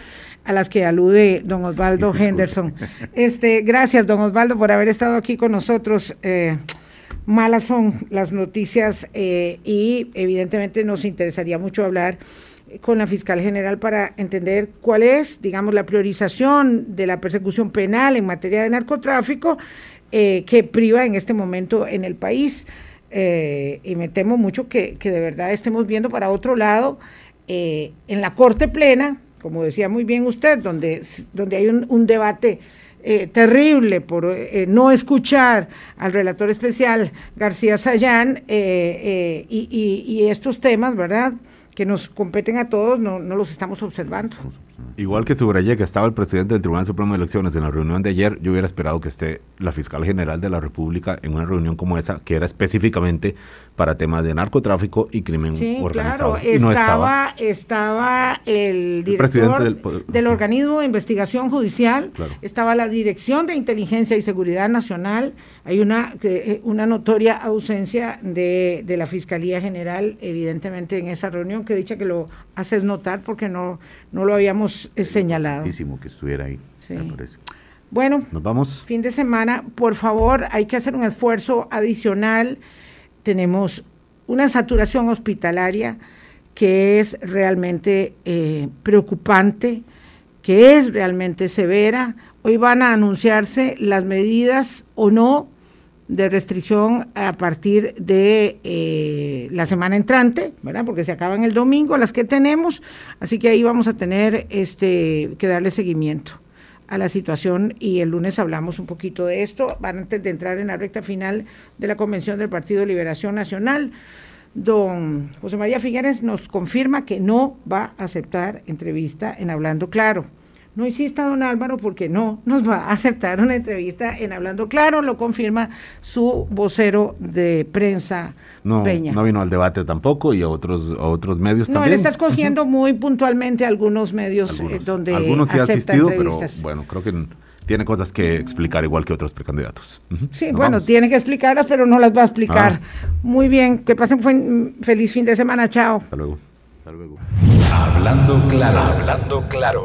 a las que alude don Osvaldo Henderson. Este, gracias, don Osvaldo, por haber estado aquí con nosotros. Eh, malas son las noticias eh, y evidentemente nos interesaría mucho hablar con la fiscal general para entender cuál es, digamos, la priorización de la persecución penal en materia de narcotráfico eh, que priva en este momento en el país. Eh, y me temo mucho que, de verdad estemos viendo para otro lado eh, en la Corte Plena como decía muy bien usted, donde, donde hay un, un debate eh, terrible por eh, no escuchar al relator especial García Sayán eh, y, y, y, estos temas, ¿verdad? Que nos competen a todos, no, no los estamos observando. Igual que subrayé que estaba el presidente del Tribunal Supremo de Elecciones en la reunión de ayer, yo hubiera esperado que esté la fiscal general de la República en una reunión como esa, que era específicamente para temas de narcotráfico y crimen sí, organizado. Claro. Y no estaba, estaba el director el del, del, organismo de investigación judicial, claro. estaba la Dirección de Inteligencia y Seguridad Nacional, hay una, una notoria ausencia de, de la Fiscalía General, evidentemente, en esa reunión, que dicha que lo haces notar porque no, no lo habíamos señalado. que estuviera ahí, sí. Bueno, nos vamos. Fin de semana, por favor, hay que hacer un esfuerzo adicional. Tenemos una saturación hospitalaria que es realmente eh, preocupante, que es realmente severa. Hoy van a anunciarse las medidas o no de restricción a partir de eh, la semana entrante, ¿verdad? Porque se acaban el domingo las que tenemos, así que ahí vamos a tener este que darle seguimiento a la situación y el lunes hablamos un poquito de esto, antes de entrar en la recta final de la convención del Partido de Liberación Nacional. Don José María Figueres nos confirma que no va a aceptar entrevista en Hablando Claro. No insista, don Álvaro, porque no nos va a aceptar una entrevista en Hablando Claro, lo confirma su vocero de prensa, no, Peña. No vino al debate tampoco y a otros, a otros medios no, también. No, él está escogiendo muy puntualmente algunos medios algunos, eh, donde algunos sí ha asistido, pero entrevistas. bueno, creo que tiene cosas que explicar igual que otros precandidatos. Uh -huh. Sí, Nos bueno, vamos. tiene que explicarlas, pero no las va a explicar. Ah. Muy bien, que pasen feliz fin de semana, chao. Hasta luego. Hasta luego. Hablando claro, hablando claro.